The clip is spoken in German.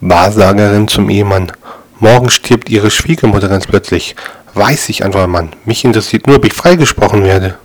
Wahrsagerin zum Ehemann. Morgen stirbt Ihre Schwiegermutter ganz plötzlich. Weiß ich, antwortet Mann. Mich interessiert nur, ob ich freigesprochen werde.